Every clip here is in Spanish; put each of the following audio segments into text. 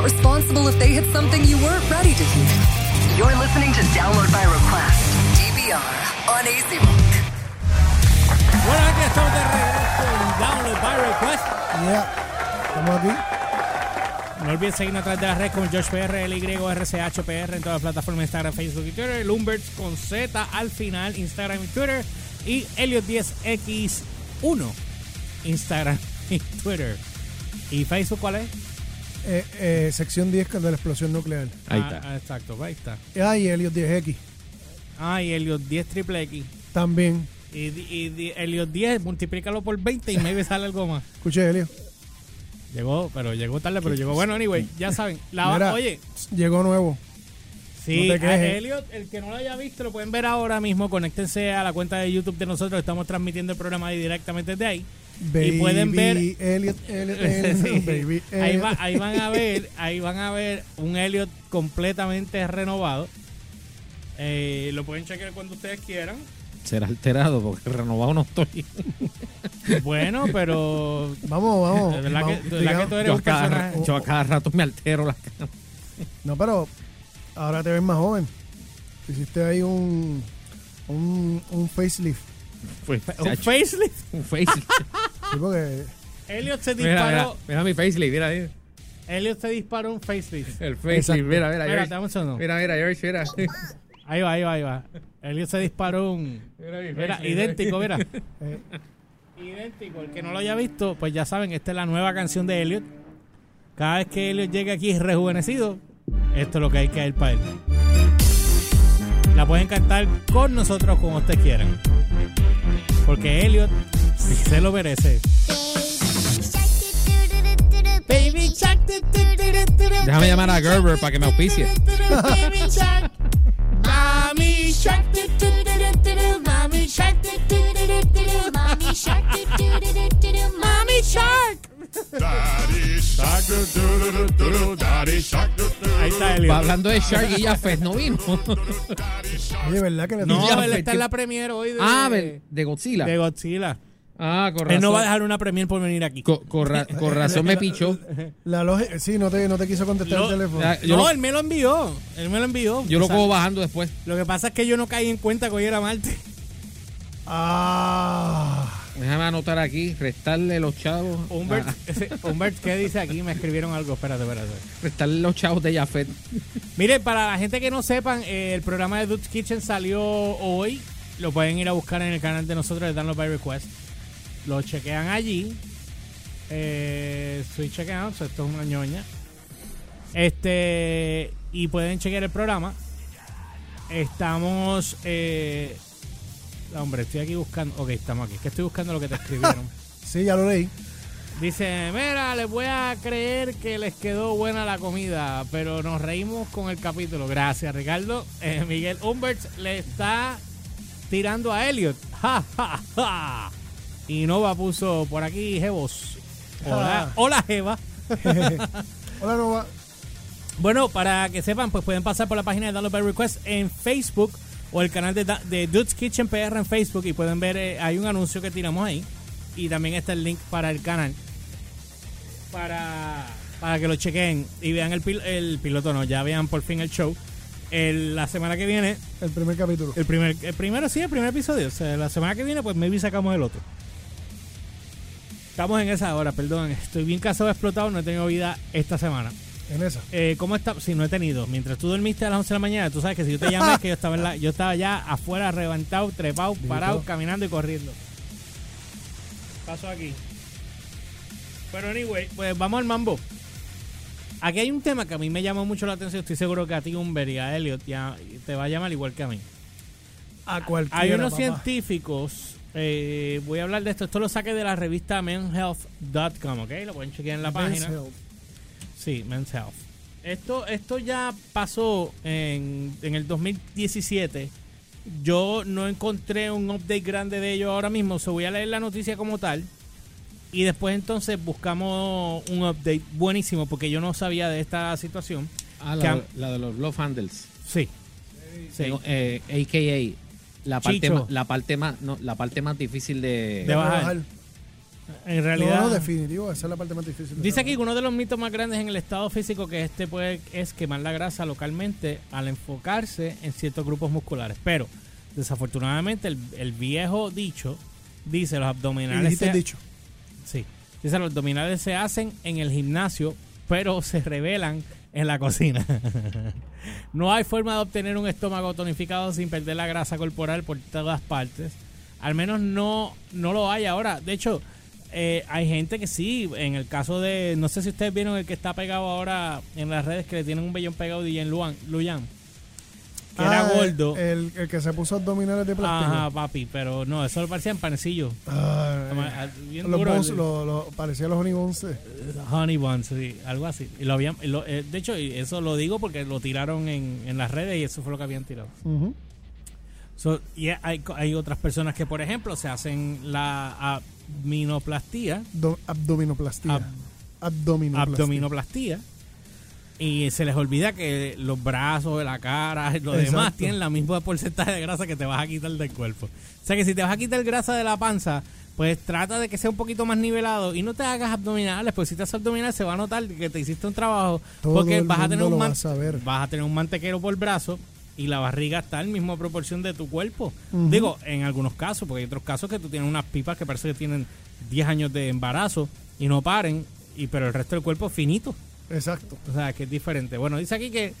not responsible if they hit something you weren't ready to hear. You're listening to Download by Request, DVR, on AC Rock. Bueno, aquí estamos de regreso en Download by Request. Yeah. Estamos aquí. No olviden seguirnos a través de las redes como Josh PR, LYRCHPR en todas las plataformas Instagram, Facebook y Twitter. Lumberts con Z al final, Instagram y Twitter. Y Elliot10X1, Instagram y Twitter. ¿Y Facebook cuál es? Eh, eh, sección 10 de la explosión nuclear. Ahí Ah, está. ah, exacto, ahí está. Ah, y Helios 10X. Ah, y Elliot 10 triple X. También. Y, di- y di- Elliot 10, multiplícalo por 20 y maybe sale algo más. Escuche, Helio. Llegó, pero llegó tarde, pero llegó. Bueno, anyway, ya saben. La, Mira, oye, Llegó nuevo. Sí, No. Elliot, el que no lo haya visto, lo pueden ver ahora mismo. Conéctense a la cuenta de YouTube de nosotros. Estamos transmitiendo el programa ahí directamente desde ahí. Baby pueden ver- Elliot, Elliot, Elliot, Sí. Baby ahí, Elliot. va- ahí van a ver, ahí van a ver un Elliot completamente renovado. Eh, lo pueden chequear cuando ustedes quieran. Será alterado porque renovado no estoy. Bueno, pero Vamos, vamos. de verdad, vamos, que, de verdad que digamos- tú eres Yo a, un cada, personaje. ra- yo a cada rato me altero la cara. No, pero ahora te ves más joven. Hiciste ahí un, un, un facelift. Un facelift. un facelift. Sí, porque Elliot se mira, mira, disparó. mira mi facelift, mira ahí. Elliot se disparó un facelift. El facelift, mira, mira, George. dame un segundo. Mira, mira, George, mira. Ahí va, ahí va, ahí va. Elliot se disparó un. Mira, mi Mira, idéntico, mira. eh, Idéntico. El que no lo haya visto, pues ya saben, esta es la nueva canción de Elliot. Cada vez que Elliot llegue aquí rejuvenecido, esto es lo que hay que ir para él. La pueden cantar con nosotros como ustedes quieran. Porque Elliot se lo merece. Baby Déjame llamar a Gerber para que me auspicie. Baby. Mami tu, Mami tu, Mami tu, Mami Shark. Ahí está Va Elliot. hablando de Shark y Jafet no vino. oye, ¿verdad que le No, Ya, él está en la premiere hoy de, ah, de Godzilla. de Godzilla. Ah, con Él no va a dejar una premiere por venir aquí. Co- con, ra- con razón me pichó. La lógica, sí, no te, no te quiso contestar Lo- el teléfono. No, lo- él me lo envió. Él me lo envió. Yo lo cojo bajando después. Lo que pasa es que yo no caí en cuenta que hoy era martes. Ah, Déjame anotar aquí, restarle los chavos. Humbert, ah, ese- Humbert, ¿qué dice aquí? Me escribieron algo. Espérate, espérate. restarle los chavos de Jafet. Mire, para la gente que no sepan, eh, el programa de Dude's Kitchen salió hoy. Lo pueden ir a buscar en el canal de nosotros de Download by Request. Lo chequean allí. Eh, estoy chequeando, esto es una ñoña. Este, y pueden chequear el programa. Estamos. Eh, hombre, estoy aquí buscando. Ok, estamos aquí. Es que estoy buscando lo que te escribieron. sí, ya lo leí. Dice, mira, les voy a creer que les quedó buena la comida, pero nos reímos con el capítulo. Gracias, Ricardo. Eh, Miguel Humbert le está tirando a Elliot. Ja, ja, ja. Y Nova puso por aquí, Jevos. Hola, Ja. hola Jeva. Hola, Nova. Bueno, para que sepan, pues pueden pasar por la página de Download by Request en Facebook o el canal de, de Dude's Kitchen PR en Facebook y pueden ver, eh, hay un anuncio que tiramos ahí y también está el link para el canal para, para que lo chequen y vean el, pil- el piloto, no, ya vean por fin el show. El- la semana que viene, El primer capítulo. el primer, el primero sí, el primer episodio, o sea, la semana que viene pues maybe sacamos el otro. Estamos en esa hora, perdón, estoy bien casado, explotado, no he tenido vida esta semana. En esa. Eh, ¿Cómo está? Si no he tenido. Mientras tú dormiste a las 11 de la mañana, tú sabes que si yo te llamé es que yo estaba, en la- yo estaba ya afuera, reventado, trepado, parado, caminando y corriendo. Paso aquí. Pero anyway, pues vamos al mambo. Aquí hay un tema que a mí me llamó mucho la atención. Estoy seguro que a ti, Humber, y a Elliot ya te va a llamar igual que a mí. A cualquiera. Hay unos papá. científicos, eh, voy a hablar de esto. Esto lo saqué de la revista menhealth.com, ¿ok? Lo pueden chequear en la Men's página. Health. Sí, Men's Health. Esto, esto ya pasó en, en el 2017. Yo no encontré un update grande de ello ahora mismo. So voy a leer la noticia como tal. Y después entonces buscamos un update buenísimo porque yo no sabía de esta situación. Ah, la, de los Love Handles. Sí. Sí. Tengo, eh, AKA la parte Chicho. más, la parte más no, la parte más difícil de, De bajar. En realidad, No, no, definitivo, esa es la parte más difícil. de dice aquí que uno de los mitos más grandes en el estado físico que este puede es quemar la grasa localmente al enfocarse en ciertos grupos musculares. Pero, desafortunadamente, el, el viejo dicho dice los abdominales dijiste se- el dicho. Sí. Dice, los abdominales se hacen en el gimnasio, pero se revelan en la cocina. no hay forma de obtener un estómago tonificado sin perder la grasa corporal por todas partes. Al menos no, no lo hay ahora. De hecho, eh, hay gente que sí, en el caso de, no sé si ustedes vieron el que está pegado ahora en las redes, que le tienen un vellón pegado de Luan, Luyan, que era Ah, gordo. El, el que se puso abdominales de plástico. Ajá, papi, pero no, eso le parecía en panecillo. Ah, Bien los lo, lo- parecía los honey buns. Honey Buns, sí, algo así. Y lo habían, lo- eh, de hecho, eso lo digo porque lo tiraron en, en las redes y eso fue lo que habían tirado. So, y hay, hay otras personas que, por ejemplo, se hacen la abdominoplastía, Do- abdominoplastía. Ab- abdominoplastía. abdominoplastía, y se les olvida que los brazos, la cara, lo Exacto. demás tienen la misma porcentaje de grasa que te vas a quitar del cuerpo. O sea que si te vas a quitar grasa de la panza, pues trata de que sea un poquito más nivelado y no te hagas abdominales, pues si te haces abdominales se va a notar que te hiciste un trabajo Todo porque vas a tener un lo man- va a saber. vas a tener un mantequero por brazo y la barriga está en misma proporción de tu cuerpo. Digo, en algunos casos, porque hay otros casos que tú tienes unas pipas que parece que tienen 10 años de embarazo y no paren, y pero el resto del cuerpo es finito. Exacto. O sea, que es diferente. Bueno, dice aquí que,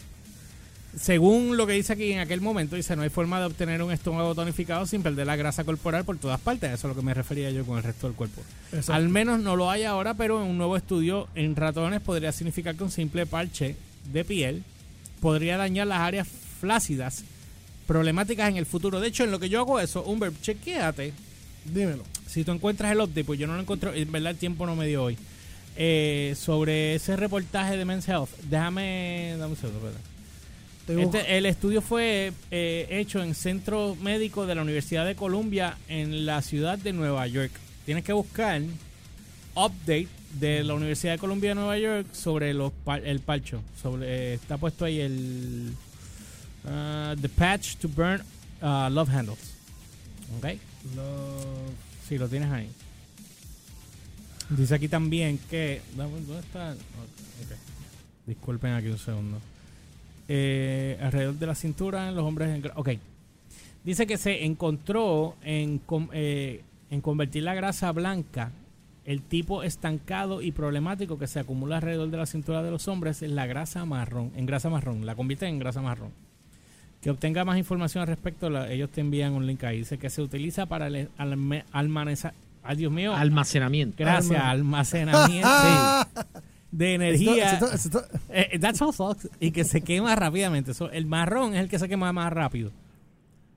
según lo que dice aquí en aquel momento, dice, no hay forma de obtener un estómago tonificado sin perder la grasa corporal por todas partes. Eso es lo que me refería yo con el resto del cuerpo. Exacto. Al menos no lo hay ahora, pero en un nuevo estudio en ratones podría significar que un simple parche de piel podría dañar las áreas flácidas problemáticas en el futuro. De hecho, en lo que yo hago eso, Humber, chequéate Dímelo. si tú encuentras el update, pues yo no lo encuentro, en verdad el tiempo no me dio hoy, eh, sobre ese reportaje de Men's Health. Déjame, dame un segundo. Este, el estudio fue eh, hecho en Centro Médico de la Universidad de Columbia en la ciudad de Nueva York. Tienes que buscar update de la Universidad de Columbia de Nueva York sobre los el palcho. Sobre, eh, está puesto ahí el uh, The Patch to Burn uh, Love Handles. ¿Ok? Lo- Sí, lo tienes ahí. Dice aquí también que. ¿Dónde está? Ok. Disculpen aquí un segundo. Eh, alrededor de la cintura los hombres. En, ok. Dice que se encontró en, eh, en convertir la grasa blanca, el tipo estancado y problemático que se acumula alrededor de la cintura de los hombres en la grasa marrón, en grasa marrón, la convierte en grasa marrón. Que obtenga más información al respecto, ellos te envían un link ahí. Dice que se utiliza para almaneza- Ay, Dios mío. Almacenamiento. Gracias, Alma- almacenamiento sí, de energía. Esto- esto- esto- Eh, folks. Y que se quema rápidamente. So, el marrón es el que se quema más rápido.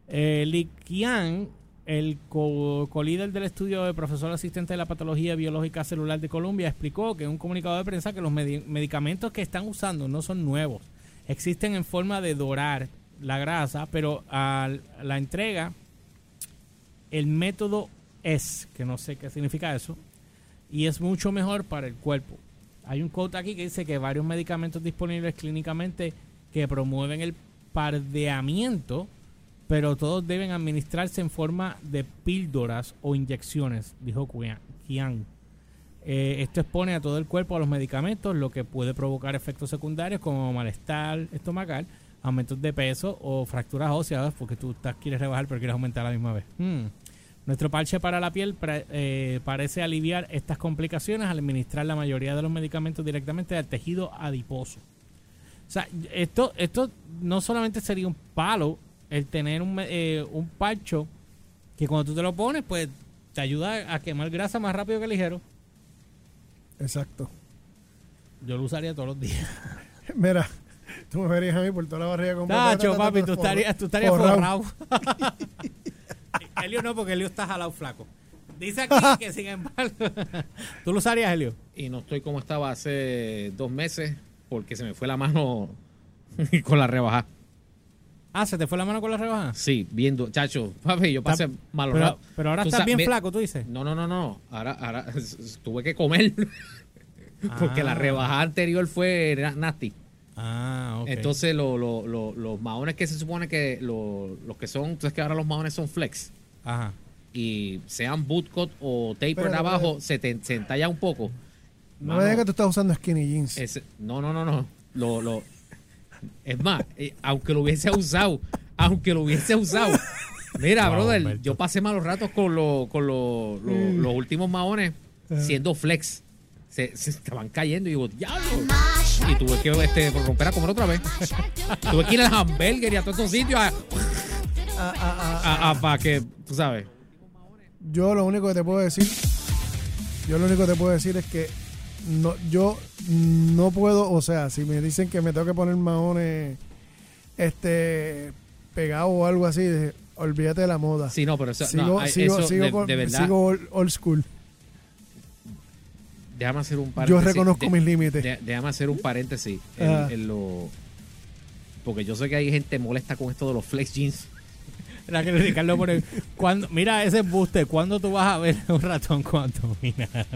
Eh, Li Qian, el co- co-líder del estudio de profesor asistente de la patología biológica celular de Colombia, explicó que en un comunicado de prensa que los medi- medicamentos que están usando no son nuevos. Existen en forma de dorar la grasa, pero a la entrega, el método es, que no sé qué significa eso, y es mucho mejor para el cuerpo. Hay un quote aquí que dice que varios medicamentos disponibles clínicamente que promueven el pardeamiento, pero todos deben administrarse en forma de píldoras o inyecciones, dijo Qian. Eh, esto expone a todo el cuerpo a los medicamentos, lo que puede provocar efectos secundarios como malestar estomacal, aumentos de peso o fracturas óseas, porque tú estás, quieres rebajar pero quieres aumentar a la misma vez. Hmm. Nuestro parche para la piel eh, parece aliviar estas complicaciones al administrar la mayoría de los medicamentos directamente al tejido adiposo. O sea, esto, esto no solamente sería un palo el tener un, eh, un parcho que cuando tú te lo pones, pues te ayuda a quemar grasa más rápido que ligero. Exacto. Yo lo usaría todos los días. Mira, tú me verías a mí por toda la barriga completa. Tacho, papi, tú estarías, tú estarías forrado. forrado. Helio no, porque Helio está jalado flaco. Dice aquí que sin embargo. ¿Tú lo usarías, Helio? Y no estoy como estaba hace dos meses porque se me fue la mano con la rebaja. Ah, ¿se te fue la mano con la rebaja? Sí, viendo, chacho, papi, yo pasé Está- mal pero, ahora Tú estás sabes, bien ve- flaco, tú dices. No, no, no, no. Ahora, ahora tuve que comer. porque Ah. la rebaja anterior fue na- nasty. Ah, ok. Entonces, lo- lo- lo- los maones que se supone que lo- los que son, entonces que ahora los maones son flex. Ajá. y sean bootcut o taper Pero, de abajo, pero- se, te, se entalla un poco. No me digas que tú estás usando skinny jeans. no, no, no, no. Lo, lo, es más, eh, aunque lo hubiese usado, aunque lo hubiese usado. Mira, Wow, brother, Humberto. yo pasé malos ratos con, lo- con lo- lo- Mm. los últimos maones siendo flex. Se, se estaban cayendo y digo, diablo. Y tuve que este, romper a comer otra vez. tuve que ir al hamburger y a todos estos sitios a, a- a- para que, tú sabes. Yo lo único que te puedo decir, yo lo único que te puedo decir es que no, yo no puedo, o sea, si me dicen que me tengo que poner maones este pegado o algo así, olvídate de la moda. Sí, no, pero eso, sigo, no, hay- sigo, eso sigo de, con- de verdad, sigo old, old school. déjame hacer un Yo paréntesis. reconozco De- mis límites. de- déjame hacer un paréntesis en lo... Porque yo sé que hay gente molesta con esto de los flex jeans. Era que Ricardo pone, cuando, mira ese buste, ¿cuándo tú vas a ver un ratón con abdominales?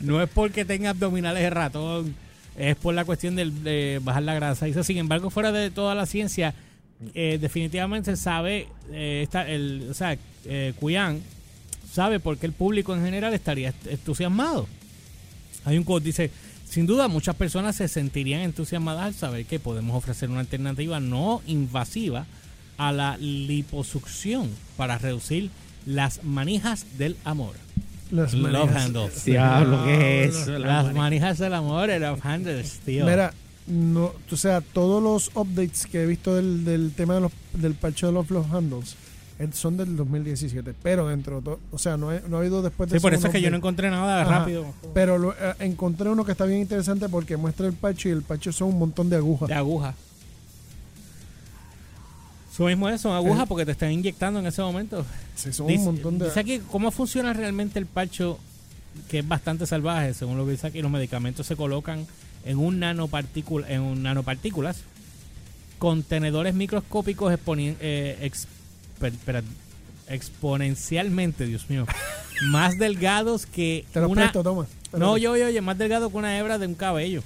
no es porque tenga abdominales el ratón, es por la cuestión de bajar la grasa. Dice, sin embargo, fuera de toda la ciencia, eh, definitivamente sabe, eh, el, o sea, eh, Cuyan sabe por qué el público en general estaría est- entusiasmado. Hay un quote, dice, sin duda muchas personas se sentirían entusiasmadas al saber que podemos ofrecer una alternativa no invasiva a la liposucción para reducir las manijas del amor. Las Love manijas. handles. Diablo, ¿qué es eso? Las manijas del amor, el love handles, tío. Mira, no, o sea, todos los updates que he visto del, del tema de los, del parche de los Love Handles eh, son del 2017, pero dentro, de todo- o sea, no, he- no ha habido después de sí, por eso es que yo no encontré nada Ajá. rápido Pero lo- eh, encontré uno que está bien interesante porque muestra el parche y el parche son un montón de agujas. de aguja. Eso mismo es, son agujas Eh. porque te están inyectando en ese momento. Sí, son Dice, un montón de... dice aquí cómo funciona realmente el parcho, que es bastante salvaje, según lo que dice aquí. Los medicamentos se colocan en un nanopartícula, en un nanopartículas, contenedores microscópicos exponen- eh, ex- per- per- exponencialmente, Dios mío, más delgados que Te los una. presto, toma. No, yo, yo, oye, más delgado que una hebra de un cabello.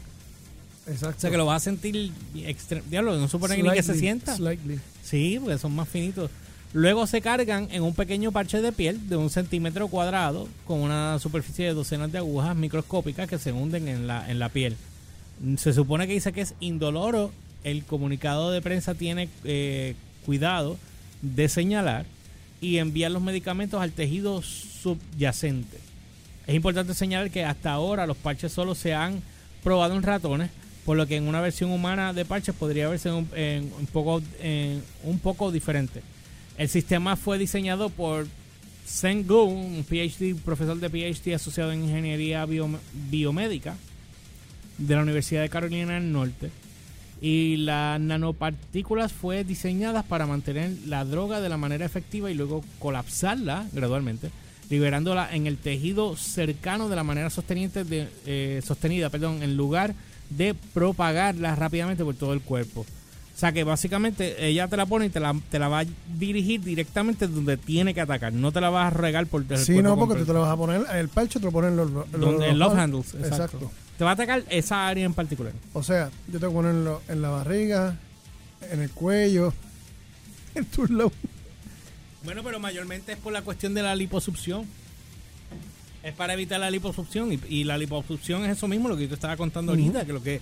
Exacto. O sea que lo vas a sentir extre- Diablo, no supone ni que se sienta. slightly. Sí, porque son más finitos. Luego se cargan en un pequeño parche de piel de un centímetro cuadrado con una superficie de docenas de agujas microscópicas que se hunden en la, en la piel. Se supone que dice que es indoloro. El comunicado de prensa tiene eh, cuidado de señalar y enviar los medicamentos al tejido subyacente. Es importante señalar que hasta ahora los parches solo se han probado en ratones, por lo que en una versión humana de parches podría verse un, poco, en- un poco diferente. El sistema fue diseñado por Sen Gu, un PhD, profesor de PhD asociado en ingeniería biom- biomédica de la Universidad de Carolina del Norte. Y las nanopartículas fue diseñadas para mantener la droga de la manera efectiva y luego colapsarla gradualmente, liberándola en el tejido cercano de la manera sosteniente de, eh, sostenida, perdón, en lugar de propagarla rápidamente por todo el cuerpo. O sea que básicamente ella te la pone y te la, te la va a dirigir directamente donde tiene que atacar. No te la vas a regar por el Sí, no, porque tú te lo vas a poner, el parche te lo ponen los, los, en los- handles, exacto. Exacto. Te va a atacar esa área en particular. O sea, yo te voy a ponerlo en la barriga, en el cuello, en tu lado. Bueno, pero mayormente es por la cuestión de la liposucción. Es para evitar la liposucción. Y, y la liposucción es eso mismo, lo que yo te estaba contando ahorita, que lo que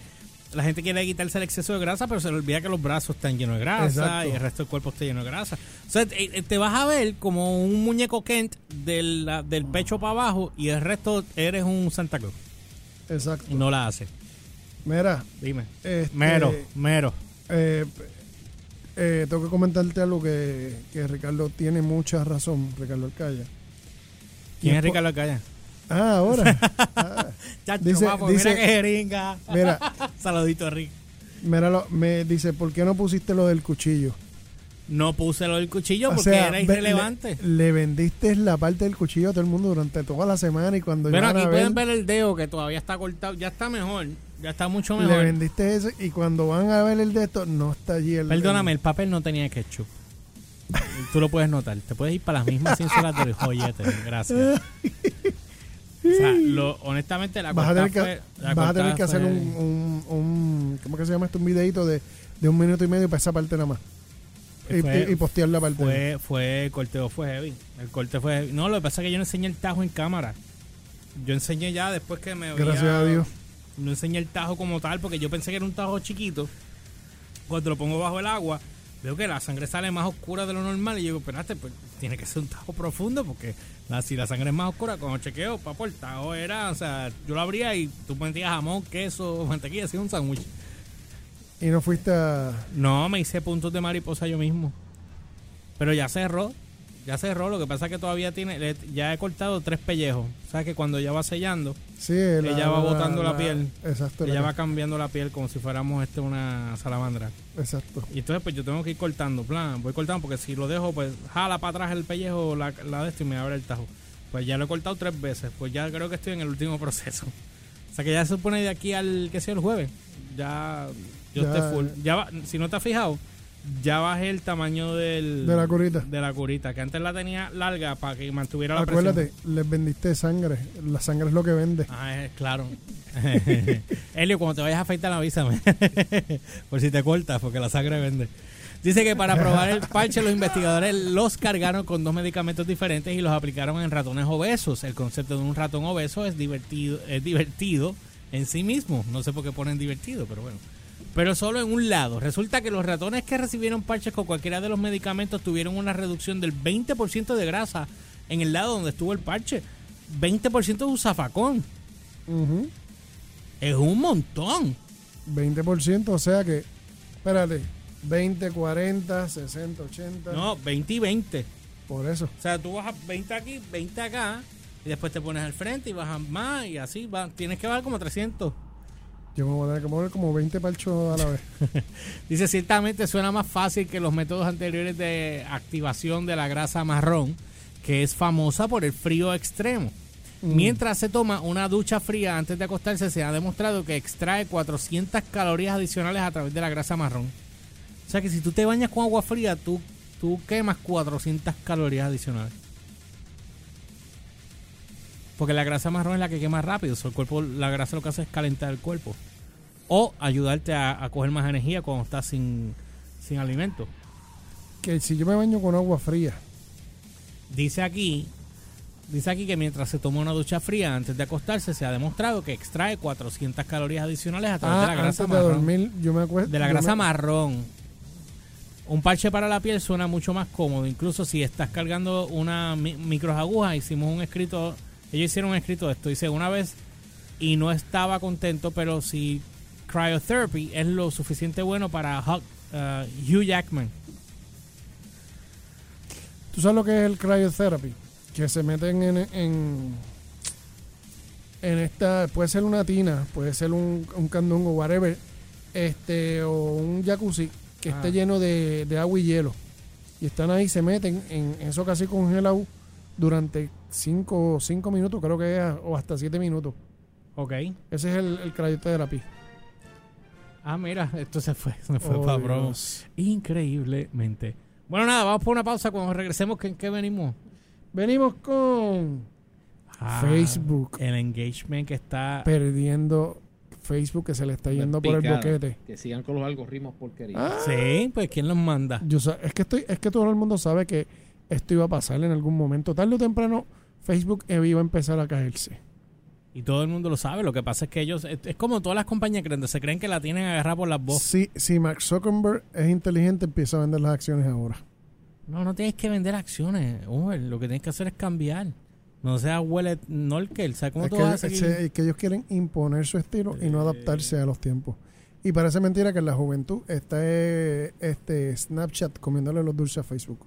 la gente quiere quitarse el exceso de grasa, pero se le olvida que los brazos están llenos de grasa Exacto. y el resto del cuerpo está lleno de grasa. O sea, te, eh, vas a ver como un muñeco Kent del, del pecho para abajo y el resto eres un Santa Claus. Exacto. Y no la hace. Mira, Dime. este, Mero, mero. eh, eh, tengo que comentarte algo que, que Ricardo tiene mucha razón, Ricardo Alcaya. ¿Quién es Ricardo? Ah, ahora. Ah, Chacho, Dice- papo, dice- mira que jeringa. mira, Saludito a Rick. míralo, me dice, ¿por qué no pusiste lo del cuchillo? No puse lo del cuchillo O porque sea, era irrelevante. Le, le vendiste la parte del cuchillo a todo el mundo durante toda la semana y cuando Pero aquí a pueden ver el dedo que todavía está cortado. Ya está mejor. Ya está mucho le mejor. vendiste eso y cuando van a ver el de esto, no está allí el... Perdóname, el papel no tenía ketchup. Tú lo puedes notar. Te puedes ir para las mismas ciencias del joyete. Gracias. O sea, lo, honestamente, la vas a tener que, fue- la vas a tener que hacer fue- un, un, un- ¿Cómo que se llama esto? Un videito de, de un minuto y medio para esa parte nada más. y, Fue- y- y postearla para el tema. Fue, fue, el corteo fue heavy. El corte fue heavy. No, lo que pasa es que yo no enseñé el tajo en cámara. Yo enseñé ya después que me Gracias veía- a Dios. No enseñé el tajo como tal porque yo pensé que era un tajo chiquito. Cuando lo pongo bajo el agua, veo que la sangre sale más oscura de lo normal. Y yo digo, espérate, pues tiene que ser un tajo profundo porque la, si la sangre es más oscura, cuando chequeo, papo, el tajo era, o sea, yo lo abría y tú metías jamón, queso, mantequilla, hacía un sándwich. Y no fuiste a... No, me hice puntos de mariposa yo mismo. Pero ya cerró. Ya cerró. Lo que pasa es que todavía tiene. Ya he cortado tres pellejos. O sea que cuando ya va sellando, Sí, la- Ella va botando la piel. Exacto. ella la- va cambiando la piel como si fuéramos este una salamandra. Exacto. Y entonces, pues yo tengo que ir cortando. Plan, voy cortando porque si lo dejo, pues jala para atrás el pellejo, la, la de esto y me abre el tajo. Pues ya lo he cortado tres veces. Pues ya creo que estoy en el último proceso. O sea que ya se supone de aquí al que sea el jueves. Ya yo Ya- estoy full. Ya va- si no te has fijado, ya bajé el tamaño del, De la curita. De la curita, que antes la tenía larga para que mantuviera la presión. Acuérdate, les vendiste sangre. La sangre es lo que vende. Ah, es- claro. Helio, cuando te vayas a afeitar, avísame. Por si te cortas, porque la sangre vende. Dice que para probar el parche, los investigadores los cargaron con dos medicamentos diferentes y los aplicaron en ratones obesos. El concepto de un ratón obeso es divertido, es divertido en sí mismo. No sé por qué ponen divertido, pero bueno. Pero solo en un lado. Resulta que los ratones que recibieron parches con cualquiera de los medicamentos tuvieron una reducción del 20% de grasa en el lado donde estuvo el parche. 20% de un zafacón. Ujú. Es un montón. 20%, o sea que, espérate, 20, 40, 60, 80. No, 20 y 20. Por eso. O sea, tú bajas 20 aquí, 20 acá, y después te pones al frente y bajas más, y así va. Tienes que bajar como 300. Yo me voy a tener que mover como 20 parchos a la vez. Dice, ciertamente suena más fácil que los métodos anteriores de activación de la grasa marrón, que es famosa por el frío extremo. Mientras se toma una ducha fría antes de acostarse, se ha demostrado que extrae 400 calorías adicionales a través de la grasa marrón. O sea que si tú te bañas con agua fría, tú, tú quemas 400 calorías adicionales. Porque la grasa marrón es la que quema rápido. o sea, el cuerpo, la grasa lo que hace es calentar el cuerpo. O ayudarte a, a coger más energía cuando estás sin, sin alimento. Que si yo me baño con agua fría, Dice aquí, dice aquí que mientras se toma una ducha fría antes de acostarse, se ha demostrado que extrae 400 calorías adicionales a través ah, de la grasa antes de marrón. dormir, yo me acuesto. de la grasa me- marrón. Un parche para la piel suena mucho más cómodo. Incluso si estás cargando una mi- microaguja, hicimos un escrito, ellos hicieron un escrito de esto. Dice una vez y no estaba contento, pero si cryotherapy es lo suficiente bueno para Hugh, uh, Hugh Jackman. ¿Tú sabes lo que es el cryotherapy? Que se meten en, en, en esta, puede ser una tina, puede ser un, un candungo, whatever, este, o un jacuzzi que Ah. esté lleno de, de agua y hielo. Y están ahí, se meten en eso casi congelado durante 5 cinco minutos, creo que es, o hasta 7 minutos. Ok. Ese es el, el cryotherapy. Ah, mira, esto se fue, se fue Oh, para. Increíblemente. Bueno, nada, vamos por una pausa. Cuando regresemos, ¿en qué venimos? Venimos con Ah, Facebook. El engagement que está. perdiendo Facebook que se le está yendo por el boquete. Que sigan con los algoritmos porquería. Ah, Sí, pues ¿quién los manda? Yo es que estoy, es que todo el mundo sabe que esto iba a pasar en algún momento. Tarde o temprano, Facebook eh, iba a empezar a caerse. Y todo el mundo lo sabe. Lo que pasa es que ellos. Es, es como todas las compañías grandes. Se creen que la tienen agarrada por las voces. Si, si Mark Zuckerberg es inteligente, empieza a vender las acciones ahora. No, no tienes que vender acciones. Uber. Lo que tienes que hacer es cambiar. No seas huele Norkel. ¿Sabes cómo Es tú que, vas a es que- es que ellos quieren imponer su estilo y no adaptarse a los tiempos. Y parece mentira que en la juventud está este Snapchat comiéndole los dulces a Facebook.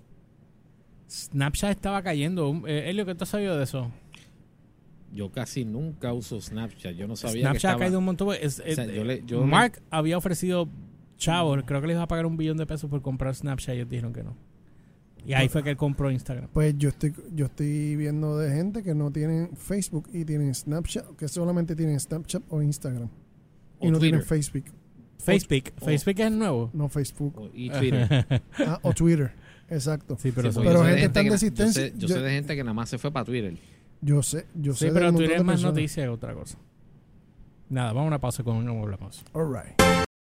Snapchat estaba cayendo. Eh, Elio, ¿qué tú has sabido de eso? Yo casi nunca uso Snapchat. Yo no sabía que Snapchat estaba... ha caído un montón. Es- es- sea, yo le- yo Mark había ofrecido chavos, creo que les iba a pagar un billón de pesos por comprar Snapchat y ellos dijeron que no. Y ahí fue que él compró Instagram. Pues yo estoy, yo estoy viendo de gente que no tienen Facebook y tienen Snapchat, que solamente tienen Snapchat o Instagram. O y no tienen. Facebook. Facebook. o- Facebook es el nuevo. No Facebook. O- Y Twitter. Ah, o Twitter. Exacto. Sí, pero, Sí, Pero gente tan que- de existencia- Yo, sé, yo yo- sé de gente que nada más se fue para Twitter. Yo sé, yo sí, sé. pero del montón Twitter de es más personas. noticia que otra cosa. Nada, vamos a una pausa con no hablamos. All right.